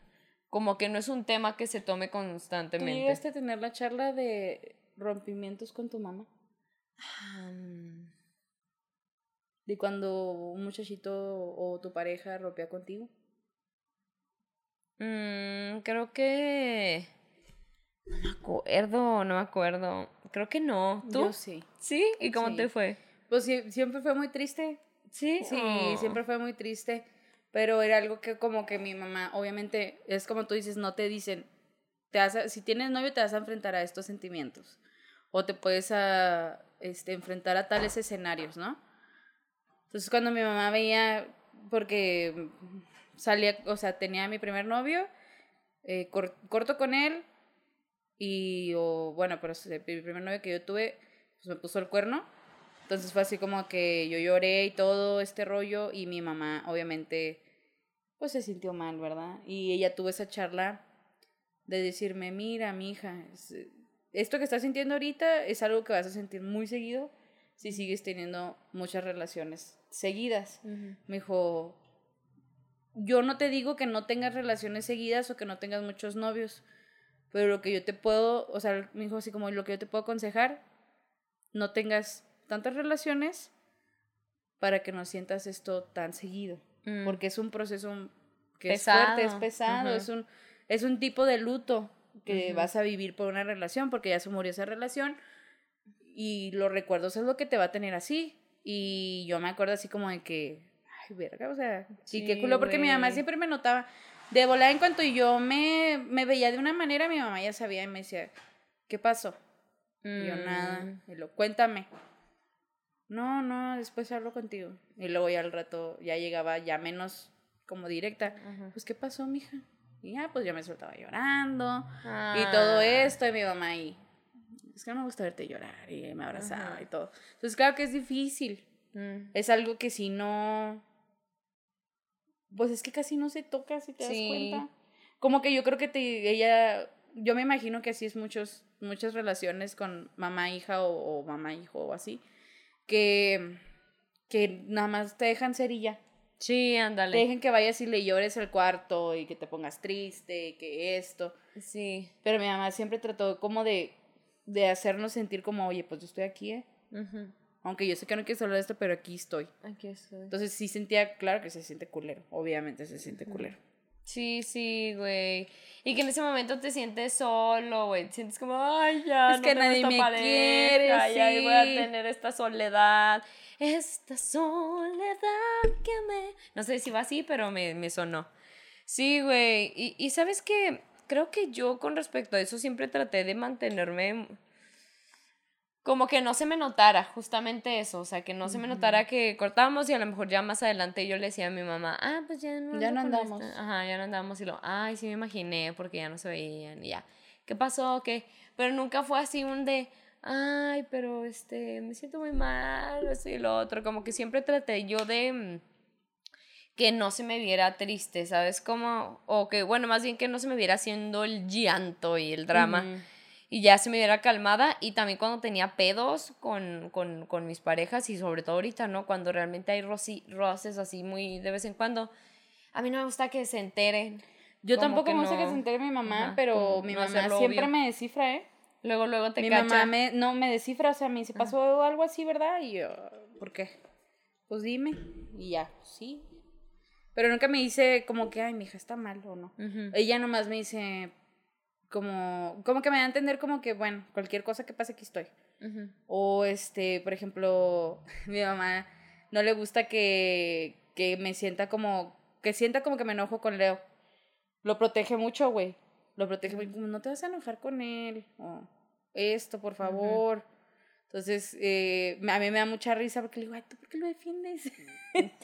como que no es un tema que se tome ¿Tú constantemente. llegaste a tener la charla de rompimientos con tu mamá? Am, De cuando un muchachito o tu pareja rompía contigo. mm, creo que... No me acuerdo, no me acuerdo. Creo que no. ¿Tú? Yo sí. ¿Sí? ¿Y cómo Sí. te fue? Pues sie- siempre fue muy triste. Sí, Sí, Oh. siempre fue muy triste. Pero era algo que como que mi mamá, obviamente, es como tú dices, no te dicen, te vas a- si tienes novio te vas a enfrentar a estos sentimientos. O te puedes a, este, enfrentar a tales escenarios, ¿no? Entonces cuando mi mamá veía, porque salía, o sea, tenía a mi primer novio, eh, cor- corto con él, y, o bueno, pero el primer novio que yo tuve, pues me puso el cuerno. Entonces fue así como que yo lloré y todo este rollo y mi mamá obviamente pues se sintió mal, ¿verdad? Y ella tuvo esa charla de decirme, mira, mi hija, esto que estás sintiendo ahorita es algo que vas a sentir muy seguido si sigues teniendo muchas relaciones seguidas. Ujú. Me dijo, yo no te digo que no tengas relaciones seguidas o que no tengas muchos novios, pero lo que yo te puedo, o sea, me dijo así como lo que yo te puedo aconsejar, no tengas tantas relaciones para que no sientas esto tan seguido, Mm. porque es un proceso que Pesado. es fuerte, es pesado, es un es un tipo de luto que vas a vivir por una relación porque ya se murió esa relación y los recuerdos es lo que te va a tener así. Y yo me acuerdo así como de que ay verga o sea sí, qué Sí, culo porque mi mamá siempre me notaba. De volada en cuanto yo me, me veía de una manera mi mamá ya sabía y me decía qué pasó y yo nada Mm. y lo cuéntame no no después hablo contigo y luego ya al rato ya llegaba ya menos como directa. Ajá. pues qué pasó mija y ya pues yo me soltaba llorando y Ah. todo esto, y mi mamá ahí, es que no me gusta verte llorar, y me abrazaba Ajá. y todo. Entonces, claro que es difícil, Mm. es algo que si no, pues es que casi no se toca, si te das cuenta. Como que yo creo que te, ella, yo me imagino que así es muchos, muchas relaciones con mamá, hija o, o mamá, hijo o así, que que nada más te dejan ser y ya. Sí, Te ándale. dejan que vayas y le llores al cuarto y que te pongas triste, que esto. Sí. Pero mi mamá siempre trató como de, de hacernos sentir como, oye, pues yo estoy aquí, ¿eh? Ujú. Aunque yo sé que no quieres hablar de esto, pero aquí estoy. Aquí estoy. Entonces sí sentía, claro que se siente culero. Obviamente se siente culero. Sí, sí, güey. Y que en ese momento te sientes solo, güey. Te sientes como, ay, ya. Es no que tengo nadie esta me pareja, quiere, ya y voy a sí. tener esta soledad. Esta soledad que me. No sé si va así, pero me, me sonó. Sí, güey. Y, y sabes que creo que yo con respecto a eso siempre traté de mantenerme como que no se me notara justamente eso, o sea, que no se me notara que cortábamos y a lo mejor ya más adelante yo le decía a mi mamá, ah, pues ya no, Ya no andamos. esta". Ajá, ya no andamos y lo, ay, sí me imaginé porque ya no se veían y ya. ¿Qué pasó? ¿Qué? Pero nunca fue así un de, ay, pero este, me siento muy mal, esto y lo otro, como que siempre traté yo de mm, que no se me viera triste, ¿sabes? Como, o que, bueno, más bien que no se me viera haciendo el llanto y el drama y ya se me viera calmada y también cuando tenía pedos con, con, con mis parejas y sobre todo ahorita, ¿no? Cuando realmente hay roci- roces así muy de vez en cuando, a mí no me gusta que se enteren. Yo Como tampoco me gusta que se entere mi mamá, Ajá, pero mi no mamá siempre obvio. me descifra, ¿eh? Luego, luego te Mi cacha. mamá me, no me descifra, o sea, me dice, pasó algo así, ¿verdad? Y yo, ¿por qué? Pues dime. Y ya, sí. Pero nunca me dice como que, ay, mi hija está mal o no. Ella nomás me dice, como, como que me da a entender como que, bueno, cualquier cosa que pase aquí estoy. O este, por ejemplo, mi mamá no le gusta que, que me sienta como, que sienta como que me enojo con Leo. Lo protege mucho, güey. Lo protege mucho, como no te vas a enojar con él. O esto, por favor. Entonces, eh, a mí me da mucha risa porque le digo, ay, ¿tú por qué lo defiendes?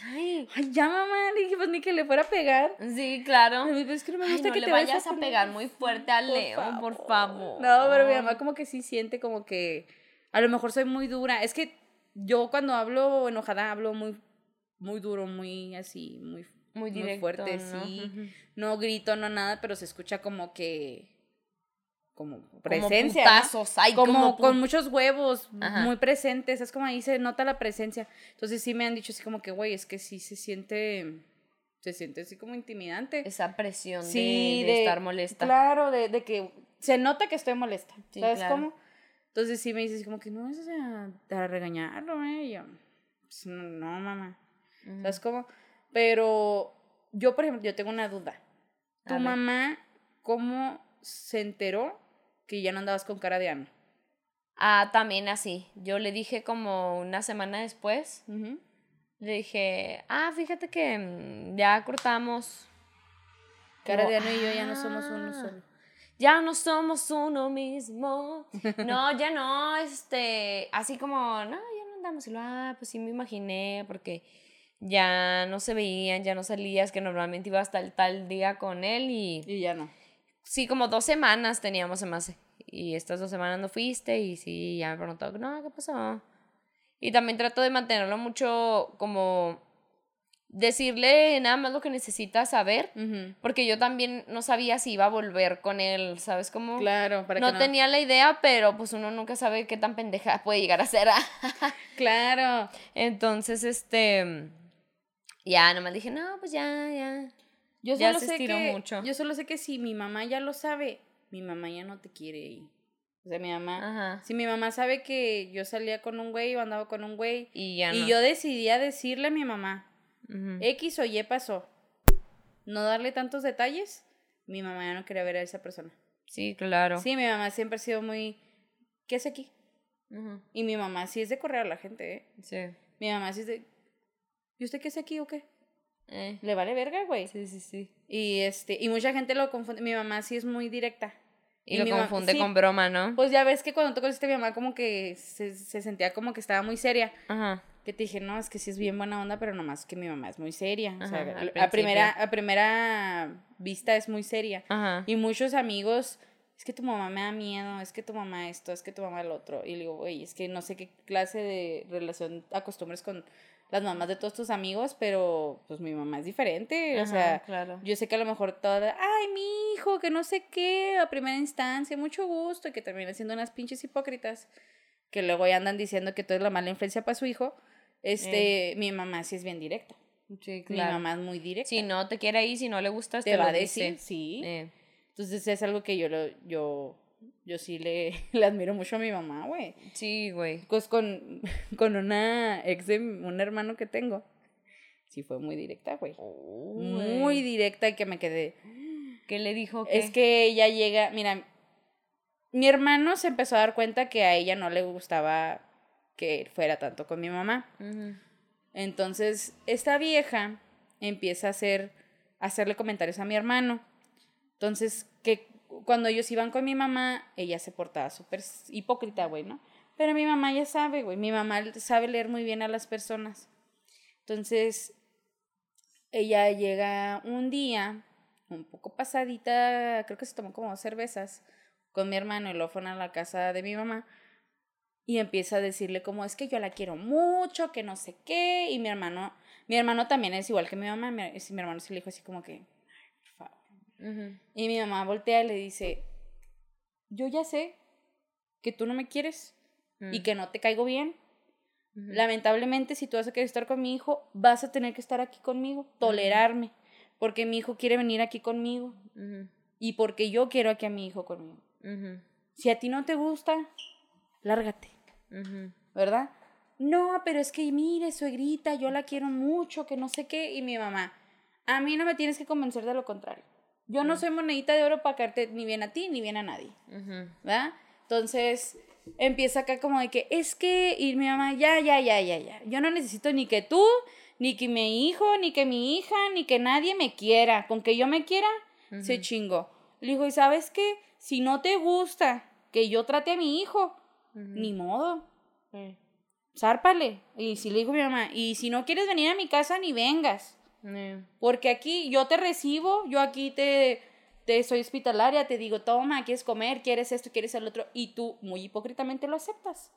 Ay, ay, ya, mamá. Le dije, pues ni que le fuera a pegar. sí, claro. Es que no me Ay, gusta no que le te vayas a pelear". pegar muy fuerte a Por Leo, por favor. No, pero mi mamá como que sí siente como que a lo mejor soy muy dura. Es que yo cuando hablo enojada hablo muy muy duro, muy así, muy muy muy directo, fuerte, ¿no? sí. No grito, no nada, pero se escucha como que como Como presencia, ¿no? putazos, ay, como, como con muchos huevos, Ajá. muy presentes, es como ahí se nota la presencia. Entonces sí me han dicho así como que, güey, es que sí se siente, se siente así como intimidante. esa presión de- Sí, de, de- estar molesta. Claro, de, de que se nota que estoy molesta. Sí, ¿Sabes claro. cómo? Entonces sí me dices como que no es a, regañarlo, ¿eh? Y yo, pues, no, no, mamá. Ujú. ¿Sabes cómo? Pero yo, por ejemplo, yo tengo una duda. ¿Tu mamá cómo se enteró que ya no andabas con cara de Ana? Ah, también así. Yo le dije como una semana después, le dije, ah, fíjate que mm, ya cortamos. Cara de Ana y yo ya no somos uno "Ah, solo. Ya no somos uno mismo. No, ya no, este, así como, no, ya no andamos. Y lo, ah, pues sí me imaginé, porque ya no se veían, ya no salías, que normalmente iba hasta el tal día con él y Y ya no. Sí, como dos semanas teníamos más. Y estas dos semanas no fuiste y sí, ya me preguntó, no, ¿qué pasó? Y también trato de mantenerlo mucho como decirle nada más lo que necesita saber, porque yo también no sabía si iba a volver con él, ¿sabes cómo? Claro, para no, que no. tenía la idea, pero pues uno nunca sabe qué tan pendeja puede llegar a ser. Claro. Entonces, este, ya, nomás dije, no, pues ya, ya. Yo Ya solo se sé estiró que mucho. yo solo sé que si mi mamá ya lo sabe, mi mamá ya no te quiere ir. O sea, mi mamá, Ajá. si mi mamá sabe que yo salía con un güey o andaba con un güey Y ya y no. yo decidía decirle a mi mamá. X o Y pasó, no darle tantos detalles, mi mamá ya no quería ver a esa persona. Sí, claro. Sí, mi mamá siempre ha sido muy ¿qué hace aquí? Y mi mamá sí es de correr a la gente, ¿eh? Sí. Mi mamá sí es de ¿Y usted qué hace aquí o qué? Eh, Le vale verga, güey. Sí, sí, sí. Y este, y mucha gente lo confunde. Mi mamá sí es muy directa. Y, Y lo confunde sí. con broma, ¿no? Pues ya ves que cuando tú conociste a mi mamá como que se, se sentía como que estaba muy seria. Ajá. Que te dije, no, es que sí es bien buena onda, pero nomás que mi mamá es muy seria. o sea, Ajá, a, primera, a primera vista es muy seria. Ajá. Y muchos amigos, es que tu mamá me da miedo, es que tu mamá esto, es que tu mamá lo otro. Y le digo, güey, es que no sé qué clase de relación acostumbres con las mamás de todos tus amigos, pero pues mi mamá es diferente. o sea, claro. yo sé que a lo mejor toda, ay, mi hijo, que no sé qué, a primera instancia, mucho gusto, y que termina siendo unas pinches hipócritas, que luego ya andan diciendo que tú eres la mala influencia para su hijo. Este, mi mamá sí es bien directa. Sí, Mi claro. mamá es muy directa. Si no te quiere ahí, si no le gustas, te, te, va a decir, sí. Eh, Entonces es algo que yo lo, yo, yo sí le, le admiro mucho a mi mamá, güey. sí, güey. Pues con, con una ex de un hermano que tengo. Sí fue muy directa, güey. Muy directa y que me quedé. ¿Qué le dijo? Es que ella llega, mira, mi hermano se empezó a dar cuenta que a ella no le gustaba que fuera tanto con mi mamá. Entonces, esta vieja empieza a hacer, a hacerle comentarios a mi hermano. Entonces, que cuando ellos iban con mi mamá, ella se portaba súper hipócrita, güey, ¿no? Pero mi mamá ya sabe, güey, mi mamá sabe leer muy bien a las personas. Entonces, ella llega un día, un poco pasadita, creo que se tomó como dos cervezas con mi hermano y lo a la casa de mi mamá. Y empieza a decirle como es que yo la quiero mucho, que no sé qué. Y mi hermano, mi hermano también es igual que mi mamá. Mi, mi hermano se le dijo así como que, "Ay, por Y mi mamá voltea y le dice, yo ya sé que tú no me quieres y Mm. que no te caigo bien. Lamentablemente, si tú vas a querer estar con mi hijo, vas a tener que estar aquí conmigo, tolerarme, porque mi hijo quiere venir aquí conmigo y porque yo quiero aquí a mi hijo conmigo. Si a ti no te gusta, lárgate. ¿verdad? No, pero es que mire, suegrita, yo la quiero mucho, que no sé qué. Y mi mamá, a mí no me tienes que convencer de lo contrario. Yo no soy monedita de oro para caerte ni bien a ti ni bien a nadie. ¿verdad? Entonces empieza acá como de que es que, y mi mamá, ya, ya, ya, ya, ya. Yo no necesito ni que tú, ni que mi hijo, ni que mi hija, ni que nadie me quiera. Con que yo me quiera, se Ujú. chingó. Le digo, ¿y sabes qué? Si no te gusta que yo trate a mi hijo, ni modo zárpale. Y si le dijo mi mamá, y si no quieres venir a mi casa, ni vengas. Eh, Porque aquí yo te recibo, yo aquí te, te soy hospitalaria, te digo, toma, quieres comer, quieres esto, quieres el otro, y tú muy hipócritamente lo aceptas.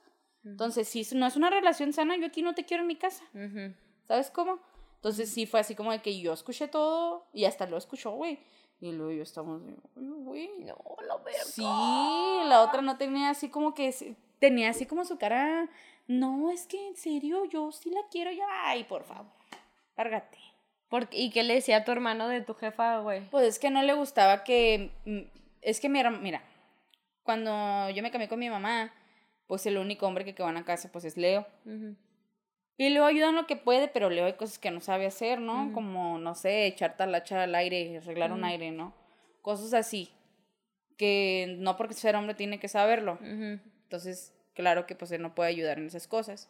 Entonces, si no es una relación sana, yo aquí no te quiero en mi casa. ujú. ¿Sabes cómo? Entonces sí fue así como de que yo escuché todo y hasta lo escuchó, güey. Y luego yo estamos, de, "Ay, güey. No, la verga. Sí, la otra no tenía así como que, tenía así como su cara, no, es que en serio, yo sí la quiero ya, ay, por favor, lárgate. ¿Por qué? ¿Y qué le decía a tu hermano de tu jefa, güey? Pues es que no le gustaba que, mm, es que mi herma- mira, cuando yo me cambié con mi mamá, pues el único hombre que quedó en la casa, pues es Leo. Y Leo ayuda en lo que puede, pero Leo hay cosas que no sabe hacer, ¿no? Ujú. Como, no sé, echar talacha al aire, arreglar un aire, ¿no? Cosas así, que no porque ser hombre tiene que saberlo. Entonces, claro que pues él no puede ayudar en esas cosas.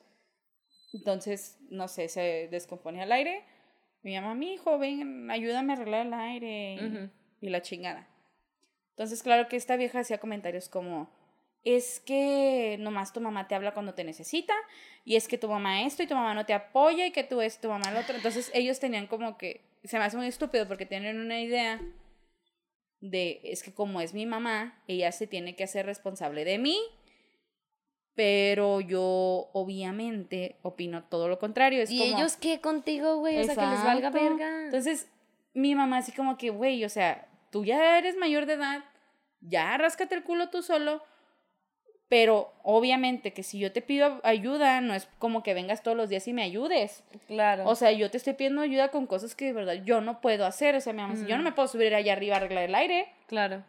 Entonces, no sé, se descompone al aire. Mi mamá, mi hijo, ven, ayúdame a arreglar el aire. y-. Y la chingada. Entonces, claro que esta vieja hacía comentarios como, es que nomás tu mamá te habla cuando te necesita, y es que tu mamá esto y tu mamá no te apoya, y que tú esto, tu mamá lo otro. Entonces, ellos tenían como que, se me hace muy estúpido porque tienen una idea de, es que como es mi mamá, ella se tiene que hacer responsable de mí, pero yo obviamente opino todo lo contrario. Es ¿Y como, ellos qué contigo, güey? O sea, que les valga verga. Entonces, mi mamá así como que, güey, o sea, tú ya eres mayor de edad, ya ráscate el culo tú solo, pero obviamente que si yo te pido ayuda, no es como que vengas todos los días y me ayudes. claro. O sea, yo te estoy pidiendo ayuda con cosas que de verdad yo no puedo hacer. O sea, mi mamá, dice, yo no me puedo subir allá arriba a arreglar el aire, claro,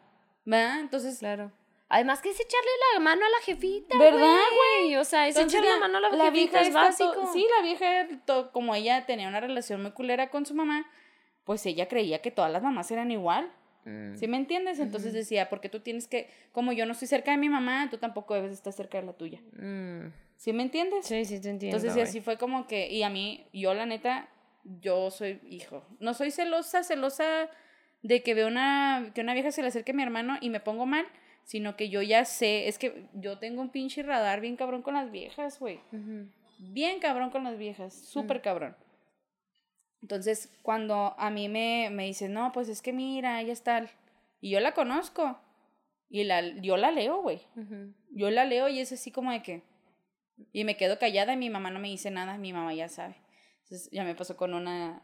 ¿verdad? Entonces, claro. Además que es echarle la mano a la jefita, ¿Verdad, güey? O sea, es Entonces, echarle la, mano a la, jefita, vieja es básico. sí, la vieja, como ella tenía una relación muy culera con su mamá, pues ella creía que todas las mamás eran igual. Mm. ¿Sí me entiendes? Entonces decía, porque tú tienes que, como yo no estoy cerca de mi mamá, tú tampoco debes estar cerca de la tuya. Mm. ¿Sí me entiendes? Sí, sí, te entiendo. Entonces, así fue como que, y a mí, yo la neta, yo soy, hijo, no soy celosa, celosa de que veo una, que una vieja se le acerque a mi hermano y me pongo mal, sino que yo ya sé, es que yo tengo un pinche radar bien cabrón con las viejas, güey. Bien cabrón con las viejas, súper cabrón. Entonces, cuando a mí me, me dicen, no, pues es que mira, ella es tal, y yo la conozco, y la, yo la leo, güey. Yo la leo y es así como de que. Y me quedo callada y mi mamá no me dice nada, mi mamá ya sabe. Entonces ya me pasó con una,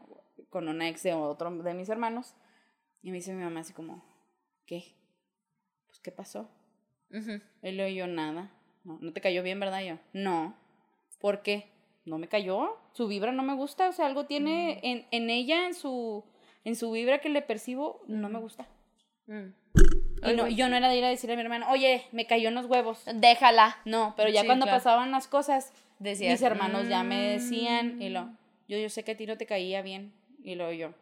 con una ex de otro de mis hermanos. Y me dice mi mamá así como, ¿qué? Pues, ¿qué pasó? Ujú. Y le yo, nada. No, no te cayó bien, ¿verdad? Y yo, no. ¿Por qué? no me cayó, su vibra no me gusta, o sea, algo tiene en, en ella, en su, en su vibra que le percibo, no me gusta. Mm. Y no, yo no era de ir a decirle a mi hermano, oye, me cayó en los huevos. Déjala. No, pero ya Sí, cuando claro. pasaban las cosas, Decías, mis hermanos ya me "Mm". decían, y lo, yo, yo sé que a ti no te caía bien, y lo yo.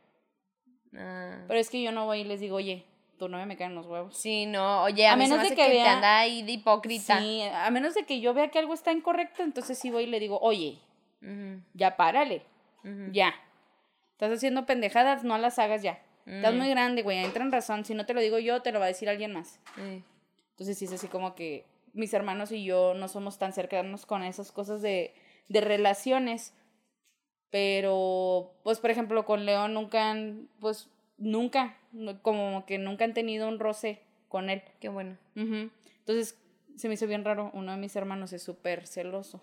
Ah. Pero es que yo no voy y les digo, oye, tu novia me cae en los huevos. Sí, no, oye, a, A menos me de que que, te anda ahí de hipócrita. Sí, a menos de que yo vea que algo está incorrecto, entonces sí voy y le digo, oye, ya párale, ya. Estás haciendo pendejadas, no las hagas ya. Estás Mm. muy grande, güey, entra en razón. Si no te lo digo yo, te lo va a decir alguien más. Entonces sí es así como que mis hermanos y yo no somos tan cercanos con esas cosas de, de relaciones. Pero, pues, por ejemplo, con León nunca han, pues, nunca, como que nunca han tenido un roce con él. Qué bueno. Entonces, se me hizo bien raro. Uno de mis hermanos es súper celoso.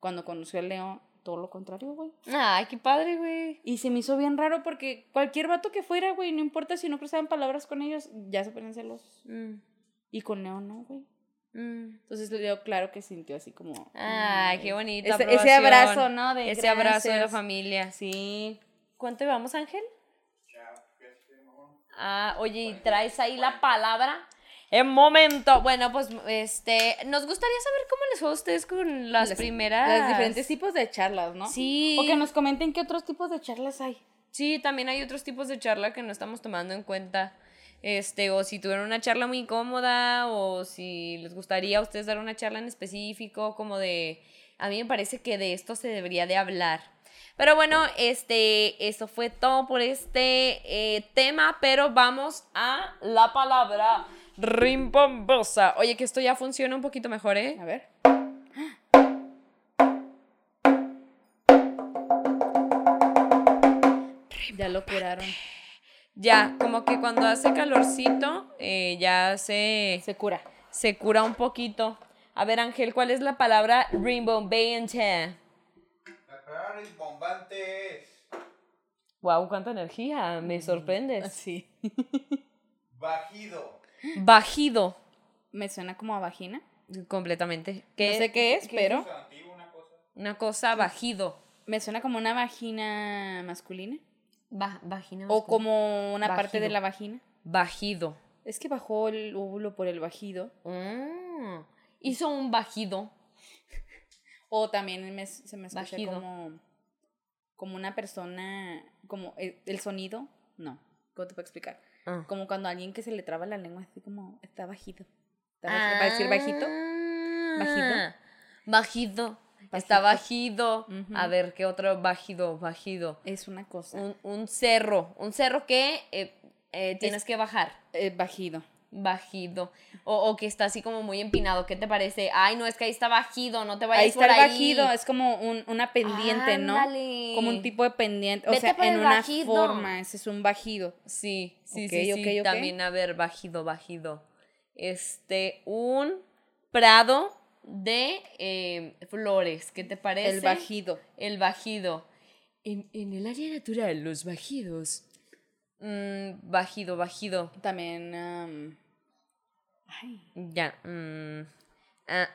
Cuando conoció a León, todo lo contrario, güey. Ay, qué padre, güey. Y se me hizo bien raro porque cualquier vato que fuera, güey, no importa si no cruzaban palabras con ellos, ya se ponían celosos. Mm, Y con León no, güey. mm. Entonces Leo, claro que sintió así como. Ay, mm, qué bonito. Ese, ese abrazo, ¿no? De Ese abrazo de la familia. Sí. ¿Cuánto llevamos, Ángel? Ah, oye, ¿y traes ahí la palabra? En momento. Bueno, pues, este, nos gustaría saber cómo les fue a ustedes con las, primeras. Los diferentes tipos de charlas, ¿no? Sí. O que nos comenten qué otros tipos de charlas hay. Sí, también hay otros tipos de charla que no estamos tomando en cuenta. Este, o si tuvieron una charla muy incómoda, o si les gustaría a ustedes dar una charla en específico, como de. A mí me parece que de esto se debería de hablar. Pero bueno, este, eso fue todo por este eh, tema, pero vamos a la palabra rimbombosa. Oye, que esto ya funciona un poquito mejor, ¿eh? A ver. Ya lo curaron. Ya, como que cuando hace calorcito, eh, ya se... Se cura. se cura un poquito. A ver, Ángel, ¿cuál es la palabra rimbombante? Es Wow, cuánta energía, me sorprendes. Sí. bajido. Bajido, Me suena como a vagina. completamente. No sé qué es, pero una cosa. Una cosa bajido. me suena como una vagina masculina. Ba- vagina. O como una parte de la vagina. Bajido. Es que bajó el óvulo por el bajido. Mm, Hizo un bajido. O también me- se me escucha Bajido. como, como una persona, como el, el sonido, no, ¿cómo te puedo explicar? Ah. Como cuando a alguien que se le traba la lengua, así como está bajido. Está bajido. Para decir bajito, Ah, Bajido. Está bajido. A ver, ¿qué otro bajido? Bajido. es una cosa. Un, un cerro. Un cerro que eh, eh, tienes que bajar. Eh, bajido. Bajido. O, o que está así como muy empinado. ¿Qué te parece? Ay, no, es que ahí está bajido, no te vayas Ahí está por el ahí. bajido, es como un- una pendiente, Ándale. ¿no? Como un tipo de pendiente, o Vete sea, en una bajido. forma, ese es un bajido. Sí, sí, Ok, sí, sí. También, a ver, bajido, bajido. Este, un prado de eh, flores. ¿Qué te parece? El bajido. El bajido. En, en el área natural, los bajidos. Mm, bajido, bajido. También, am, ay, Ya. mm, ah,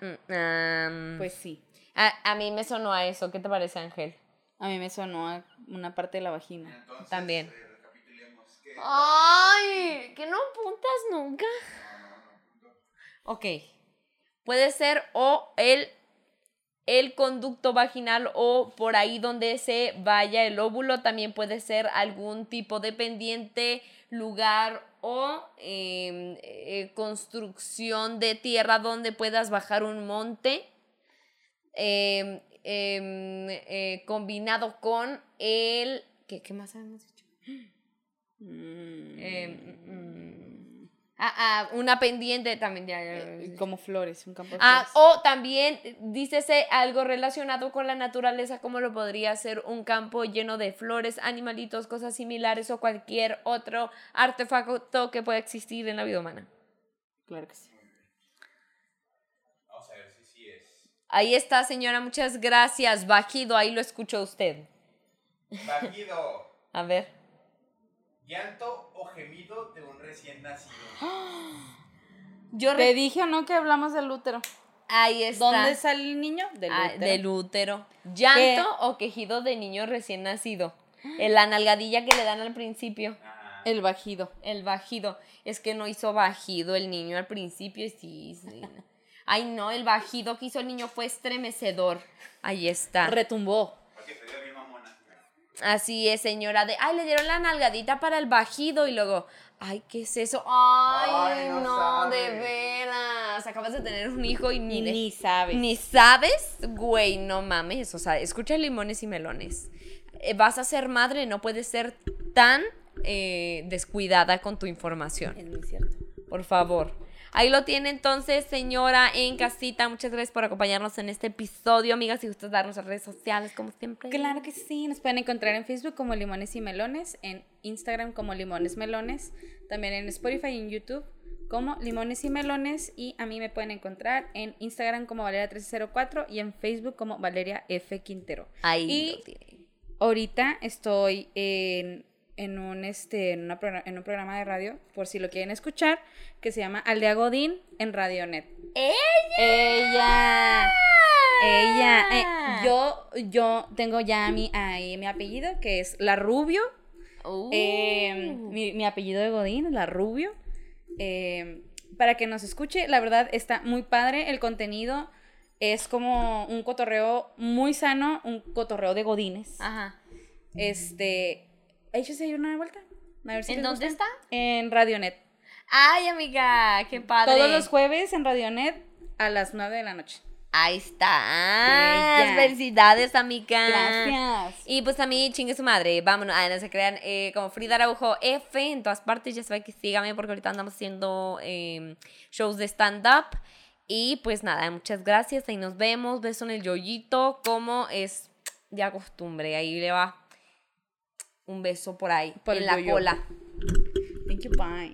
mm, pues sí. a, a mí me sonó a eso. ¿Qué te parece, Ángel? A mí me sonó a una parte de la vagina. Entonces, También. eh. ¿Qué? ¡Ay! ¿Que no apuntas nunca? Ok. Puede ser o el, el conducto vaginal o por ahí donde se vaya el óvulo. También puede ser algún tipo de pendiente, lugar o em, eh, construcción de tierra donde puedas bajar un monte. Em, em, eh, combinado con el... ¿Qué, qué más habíamos dicho? Mm, ah, ah, una pendiente también. Ya, ya, eh, ya. como flores, un campo de Ah, o también eh, dícese algo relacionado con la naturaleza, como lo podría ser un campo lleno de flores, animalitos, cosas similares o cualquier otro artefacto que pueda existir en la vida humana. Claro que sí. Vamos a ver si sí es. Ahí está, señora, muchas gracias. Bajido, ahí lo escuchó usted. Bajido. A ver. Llanto o gemido de un recién nacido. Yo Te dije o no que hablamos del útero. Ahí está. ¿Dónde sale el niño? Del Ah, útero. del útero. ¿Llanto o quejido de niño recién nacido? En la nalgadilla que le dan al principio. El bajido. El bajido. Es que no hizo bajido el niño al principio. y Sí, sí. Ay, no, el bajido que hizo el niño fue estremecedor. Ahí está. Retumbó. Porque se dio bien mamona. Así es, señora. De, ay, le dieron la nalgadita para el bajido y luego, ay, ¿qué es eso? Ay, Ay, no no, de veras. Acabas de tener un hijo y ni, de- ni sabes. ni sabes, güey, no mames. O sea, escucha limones y melones. Eh, vas a ser madre, no puedes ser tan eh, descuidada con tu información. Es muy cierto. Por favor. Ahí lo tiene entonces, señora en casita. Muchas gracias por acompañarnos en este episodio, amigas. Si gustas darnos las redes sociales, como siempre. Claro que sí, nos pueden encontrar en Facebook como Limones y Melones, en Instagram como Limones Melones, también en Spotify y en YouTube como Limones y Melones y a mí me pueden encontrar en Instagram como Valeria1304 y en Facebook como Valeria F. Quintero. Ahí Y lo tiene. ahorita estoy en, en un, este, en, una en un programa de radio, por si lo quieren escuchar, que se llama Aldea Godín en Radionet. Ella. Ella. eh, yo, yo tengo ya mi, ahí mi apellido, que es La Rubio. Uh. Eh, mi, mi apellido de Godín, La Rubio. Eh, para que nos escuche, la verdad está muy padre. El contenido es como un cotorreo muy sano, un cotorreo de Godines. Ajá. Este. Échese ahí una vuelta. A ver si ¿En dónde gusta. está? En Radionet. Ay, amiga, qué padre. Todos los jueves en Radionet a las 9 de la noche. Ahí está. Bella. Felicidades, amiga. Gracias. Y pues a mí, chingue su madre. Vámonos. Ah, no se crean. eh, como Frida Araujo F en todas partes. Ya saben que síganme porque ahorita andamos haciendo eh, shows de stand-up. Y pues nada, muchas gracias. Ahí nos vemos. Beso en el yoyito. Como es ya costumbre. Ahí le va un beso por ahí. Por en la yoyo. cola. Thank you, bye.